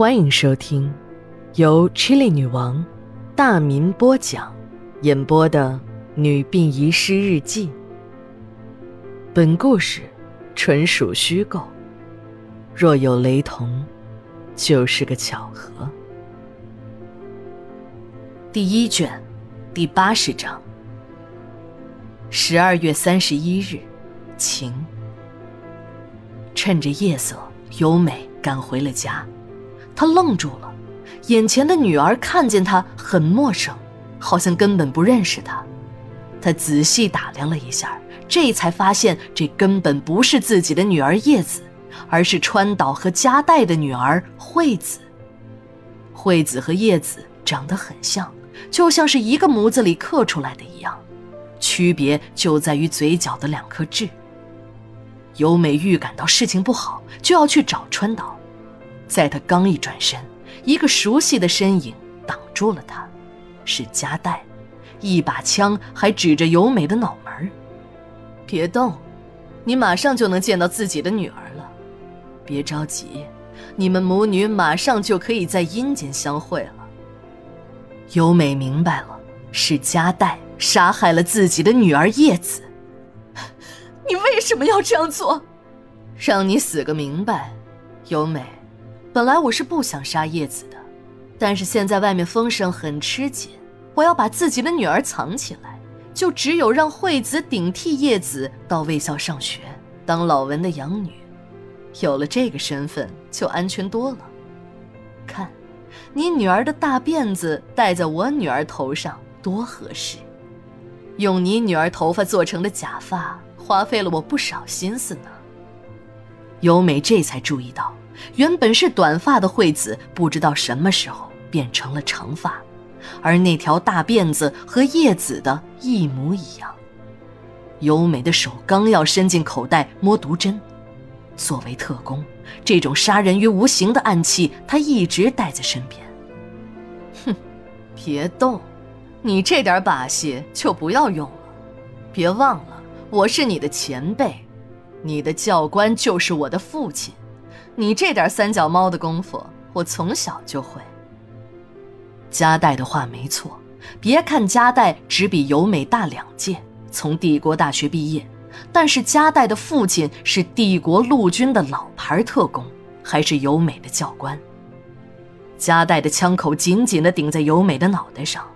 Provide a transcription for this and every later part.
欢迎收听由 Chili 女王大民播讲、演播的《女病遗失日记》。本故事纯属虚构，若有雷同，就是个巧合。第一卷，第八十章。十二月三十一日，晴。趁着夜色，由美赶回了家。他愣住了，眼前的女儿看见他很陌生，好像根本不认识他。他仔细打量了一下，这才发现这根本不是自己的女儿叶子，而是川岛和加代的女儿惠子。惠子和叶子长得很像，就像是一个模子里刻出来的一样，区别就在于嘴角的两颗痣。由美预感到事情不好，就要去找川岛。在他刚一转身，一个熟悉的身影挡住了他，是加代，一把枪还指着由美的脑门别动，你马上就能见到自己的女儿了。别着急，你们母女马上就可以在阴间相会了。由美明白了，是加代杀害了自己的女儿叶子。你为什么要这样做？让你死个明白，由美。本来我是不想杀叶子的，但是现在外面风声很吃紧，我要把自己的女儿藏起来，就只有让惠子顶替叶子到卫校上学，当老文的养女。有了这个身份，就安全多了。看，你女儿的大辫子戴在我女儿头上多合适，用你女儿头发做成的假发，花费了我不少心思呢。由美这才注意到。原本是短发的惠子，不知道什么时候变成了长发，而那条大辫子和叶子的一模一样。优美的手刚要伸进口袋摸毒针，作为特工，这种杀人于无形的暗器，他一直带在身边。哼，别动，你这点把戏就不要用了。别忘了，我是你的前辈，你的教官就是我的父亲。你这点三脚猫的功夫，我从小就会。加代的话没错，别看加代只比由美大两届，从帝国大学毕业，但是加代的父亲是帝国陆军的老牌特工，还是由美的教官。加代的枪口紧紧地顶在由美的脑袋上。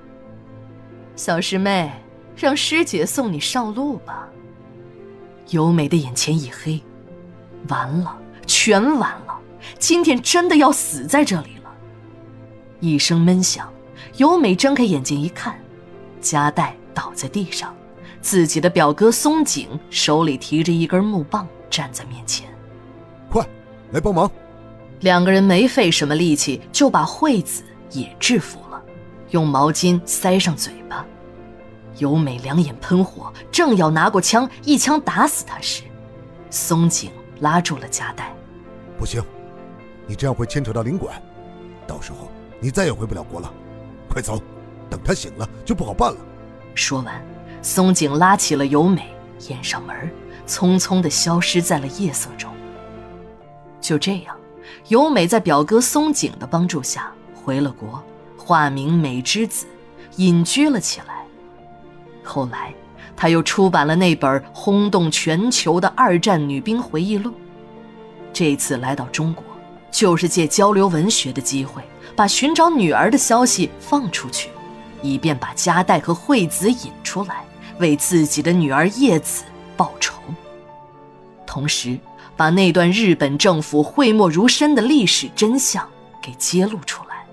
小师妹，让师姐送你上路吧。由美的眼前一黑，完了。全完了！今天真的要死在这里了。一声闷响，由美睁开眼睛一看，加代倒在地上，自己的表哥松井手里提着一根木棒站在面前。快，来帮忙！两个人没费什么力气就把惠子也制服了，用毛巾塞上嘴巴。由美两眼喷火，正要拿过枪一枪打死他时，松井。拉住了加代，不行，你这样会牵扯到领馆，到时候你再也回不了国了。快走，等他醒了就不好办了。说完，松井拉起了由美，掩上门，匆匆地消失在了夜色中。就这样，由美在表哥松井的帮助下回了国，化名美之子，隐居了起来。后来。他又出版了那本轰动全球的二战女兵回忆录。这次来到中国，就是借交流文学的机会，把寻找女儿的消息放出去，以便把加代和惠子引出来，为自己的女儿叶子报仇。同时，把那段日本政府讳莫如深的历史真相给揭露出来。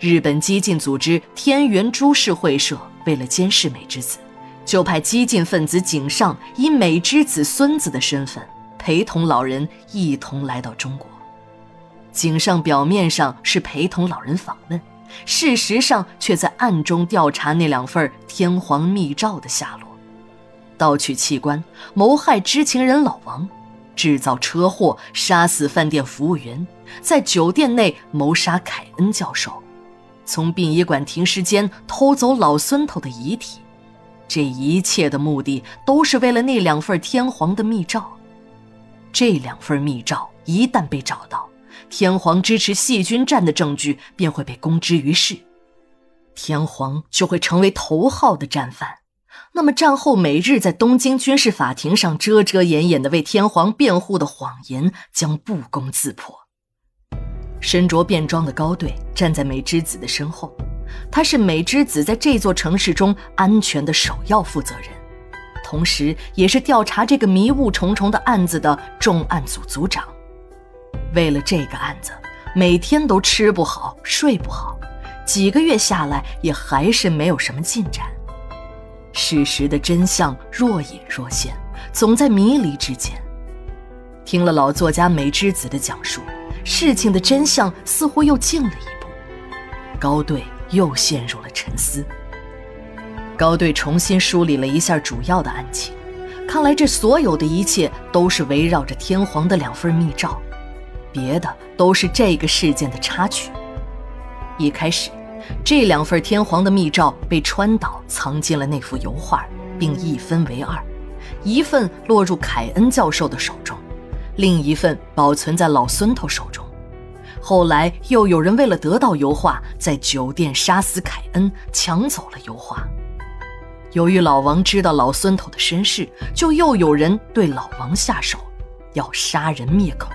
日本激进组织天元株式会社为了监视美之子。就派激进分子井上以美之子孙子的身份陪同老人一同来到中国。井上表面上是陪同老人访问，事实上却在暗中调查那两份天皇密诏的下落，盗取器官、谋害知情人老王、制造车祸、杀死饭店服务员、在酒店内谋杀凯恩教授、从殡仪馆停尸间偷走老孙头的遗体。这一切的目的都是为了那两份天皇的密诏。这两份密诏一旦被找到，天皇支持细菌战的证据便会被公之于世，天皇就会成为头号的战犯。那么战后每日在东京军事法庭上遮遮掩掩的为天皇辩护的谎言将不攻自破。身着便装的高队站在美之子的身后，他是美之子在这座城市中安全的首要负责人，同时也是调查这个迷雾重重的案子的重案组组长。为了这个案子，每天都吃不好睡不好，几个月下来也还是没有什么进展。事实的真相若隐若现，总在迷离之间。听了老作家美之子的讲述，事情的真相似乎又近了一步。高队又陷入了沉思。高队重新梳理了一下主要的案情，看来这所有的一切都是围绕着天皇的两份密诏，别的都是这个事件的插曲。一开始。这两份天皇的密诏被川岛藏进了那幅油画，并一分为二，一份落入凯恩教授的手中，另一份保存在老孙头手中。后来又有人为了得到油画，在酒店杀死凯恩，抢走了油画。由于老王知道老孙头的身世，就又有人对老王下手，要杀人灭口。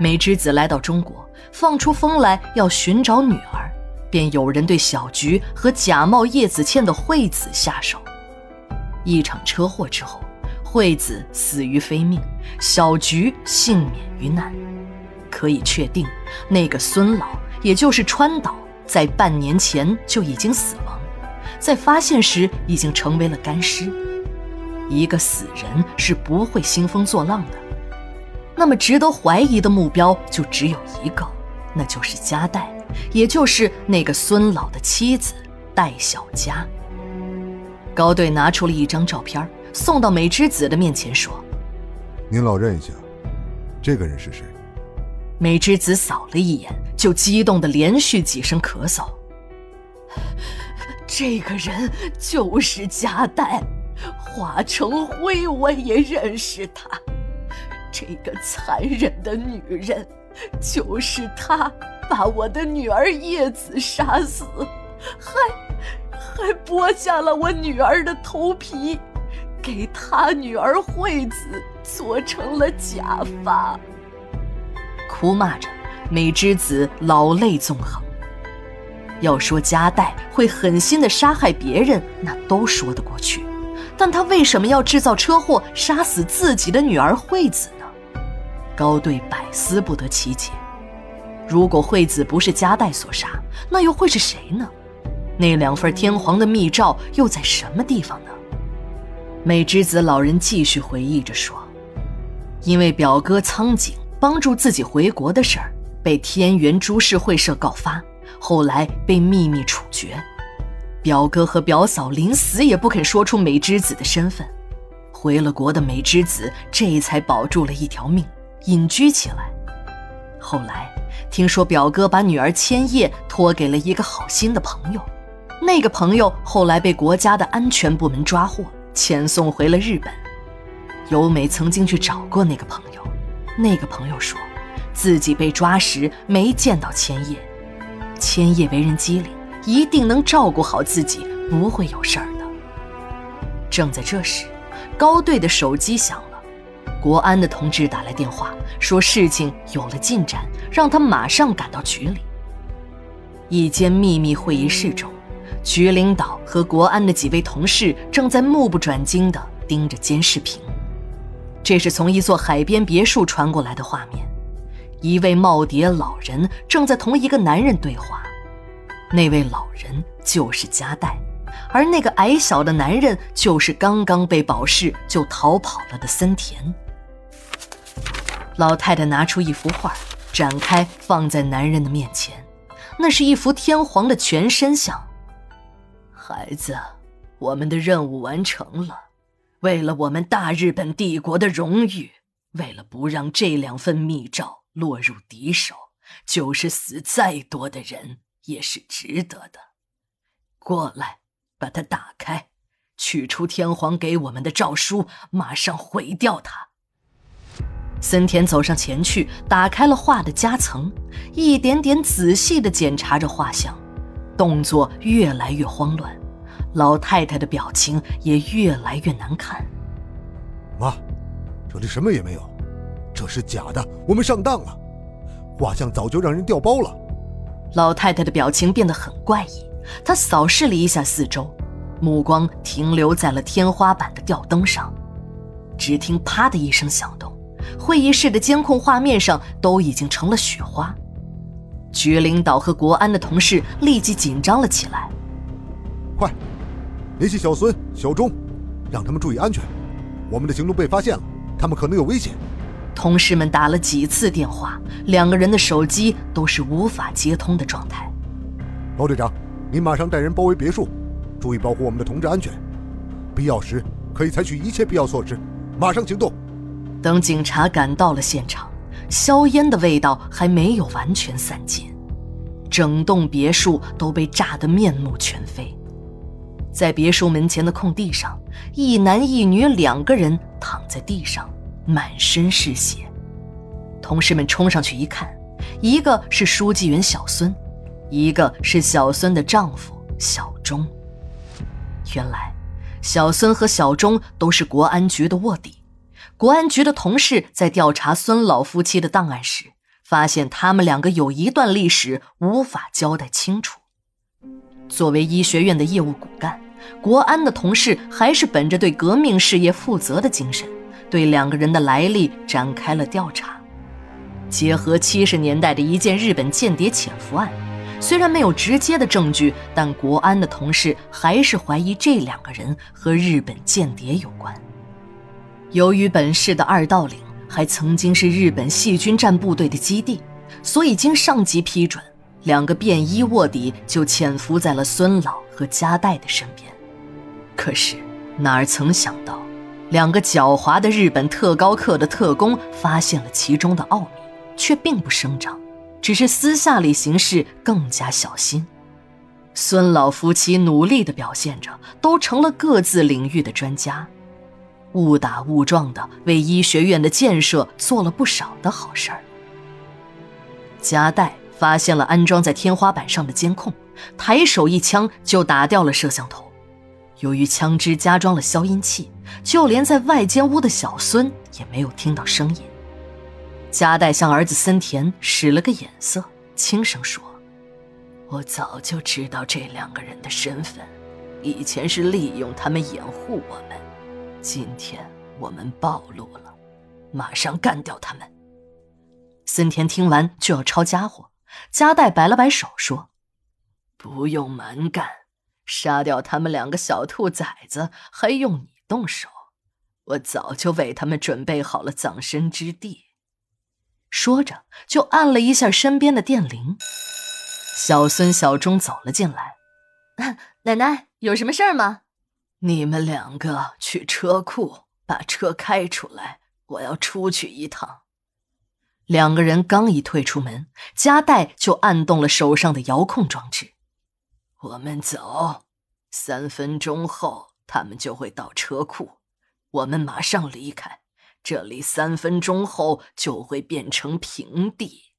美之子来到中国，放出风来要寻找女儿。便有人对小菊和假冒叶子倩的惠子下手。一场车祸之后，惠子死于非命，小菊幸免于难。可以确定，那个孙老，也就是川岛，在半年前就已经死亡，在发现时已经成为了干尸。一个死人是不会兴风作浪的。那么，值得怀疑的目标就只有一个，那就是加代。也就是那个孙老的妻子戴小佳。高队拿出了一张照片，送到美之子的面前，说：“您老认一下，这个人是谁？”美之子扫了一眼，就激动的连续几声咳嗽。这个人就是加代，华成辉，我也认识他。这个残忍的女人，就是她。把我的女儿叶子杀死，还还剥下了我女儿的头皮，给他女儿惠子做成了假发。哭骂着，美之子老泪纵横。要说加代会狠心的杀害别人，那都说得过去，但他为什么要制造车祸杀死自己的女儿惠子呢？高队百思不得其解。如果惠子不是加代所杀，那又会是谁呢？那两份天皇的密诏又在什么地方呢？美之子老人继续回忆着说：“因为表哥苍井帮助自己回国的事儿，被天元株式会社告发，后来被秘密处决。表哥和表嫂临死也不肯说出美之子的身份。回了国的美之子这才保住了一条命，隐居起来。后来。”听说表哥把女儿千叶托给了一个好心的朋友，那个朋友后来被国家的安全部门抓获，遣送回了日本。由美曾经去找过那个朋友，那个朋友说，自己被抓时没见到千叶，千叶为人机灵，一定能照顾好自己，不会有事儿的。正在这时，高队的手机响了。国安的同志打来电话，说事情有了进展，让他马上赶到局里。一间秘密会议室中，局领导和国安的几位同事正在目不转睛地盯着监视屏。这是从一座海边别墅传过来的画面，一位耄耋老人正在同一个男人对话，那位老人就是加代，而那个矮小的男人就是刚刚被保释就逃跑了的森田。老太太拿出一幅画，展开放在男人的面前。那是一幅天皇的全身像。孩子，我们的任务完成了。为了我们大日本帝国的荣誉，为了不让这两份密诏落入敌手，就是死再多的人也是值得的。过来，把它打开，取出天皇给我们的诏书，马上毁掉它。森田走上前去，打开了画的夹层，一点点仔细地检查着画像，动作越来越慌乱，老太太的表情也越来越难看。妈，这里什么也没有，这是假的，我们上当了，画像早就让人调包了。老太太的表情变得很怪异，她扫视了一下四周，目光停留在了天花板的吊灯上，只听“啪”的一声响动。会议室的监控画面上都已经成了雪花，局领导和国安的同事立即紧张了起来。快，联系小孙、小钟，让他们注意安全。我们的行动被发现了，他们可能有危险。同事们打了几次电话，两个人的手机都是无法接通的状态。包队长，您马上带人包围别墅，注意保护我们的同志安全。必要时可以采取一切必要措施，马上行动。等警察赶到了现场，硝烟的味道还没有完全散尽，整栋别墅都被炸得面目全非。在别墅门前的空地上，一男一女两个人躺在地上，满身是血。同事们冲上去一看，一个是书记员小孙，一个是小孙的丈夫小钟。原来，小孙和小钟都是国安局的卧底。国安局的同事在调查孙老夫妻的档案时，发现他们两个有一段历史无法交代清楚。作为医学院的业务骨干，国安的同事还是本着对革命事业负责的精神，对两个人的来历展开了调查。结合七十年代的一件日本间谍潜伏案，虽然没有直接的证据，但国安的同事还是怀疑这两个人和日本间谍有关。由于本市的二道岭还曾经是日本细菌战部队的基地，所以经上级批准，两个便衣卧底就潜伏在了孙老和加代的身边。可是哪儿曾想到，两个狡猾的日本特高课的特工发现了其中的奥秘，却并不声张，只是私下里行事更加小心。孙老夫妻努力地表现着，都成了各自领域的专家。误打误撞的为医学院的建设做了不少的好事儿。加代发现了安装在天花板上的监控，抬手一枪就打掉了摄像头。由于枪支加装了消音器，就连在外间屋的小孙也没有听到声音。加代向儿子森田使了个眼色，轻声说：“我早就知道这两个人的身份，以前是利用他们掩护我们。”今天我们暴露了，马上干掉他们。森田听完就要抄家伙，加代摆了摆手说：“不用蛮干，杀掉他们两个小兔崽子还用你动手？我早就为他们准备好了葬身之地。”说着就按了一下身边的电铃。小孙小钟走了进来：“奶奶，有什么事儿吗？”你们两个去车库把车开出来，我要出去一趟。两个人刚一退出门，加代就按动了手上的遥控装置。我们走，三分钟后他们就会到车库，我们马上离开，这里三分钟后就会变成平地。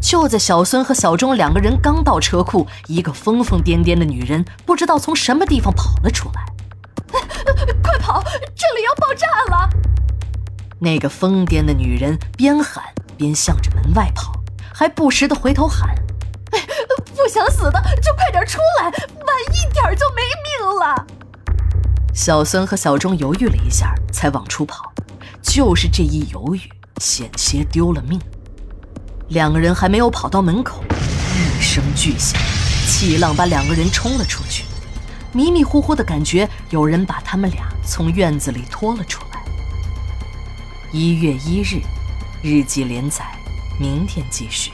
就在小孙和小钟两个人刚到车库，一个疯疯癫癫的女人不知道从什么地方跑了出来。快跑！这里要爆炸了！那个疯癫的女人边喊边向着门外跑，还不时的回头喊：“不想死的就快点出来，晚一点就没命了。”小孙和小钟犹豫了一下，才往出跑。就是这一犹豫，险些丢了命。两个人还没有跑到门口，一声巨响，气浪把两个人冲了出去。迷迷糊糊的感觉，有人把他们俩从院子里拖了出来。一月一日，日记连载，明天继续。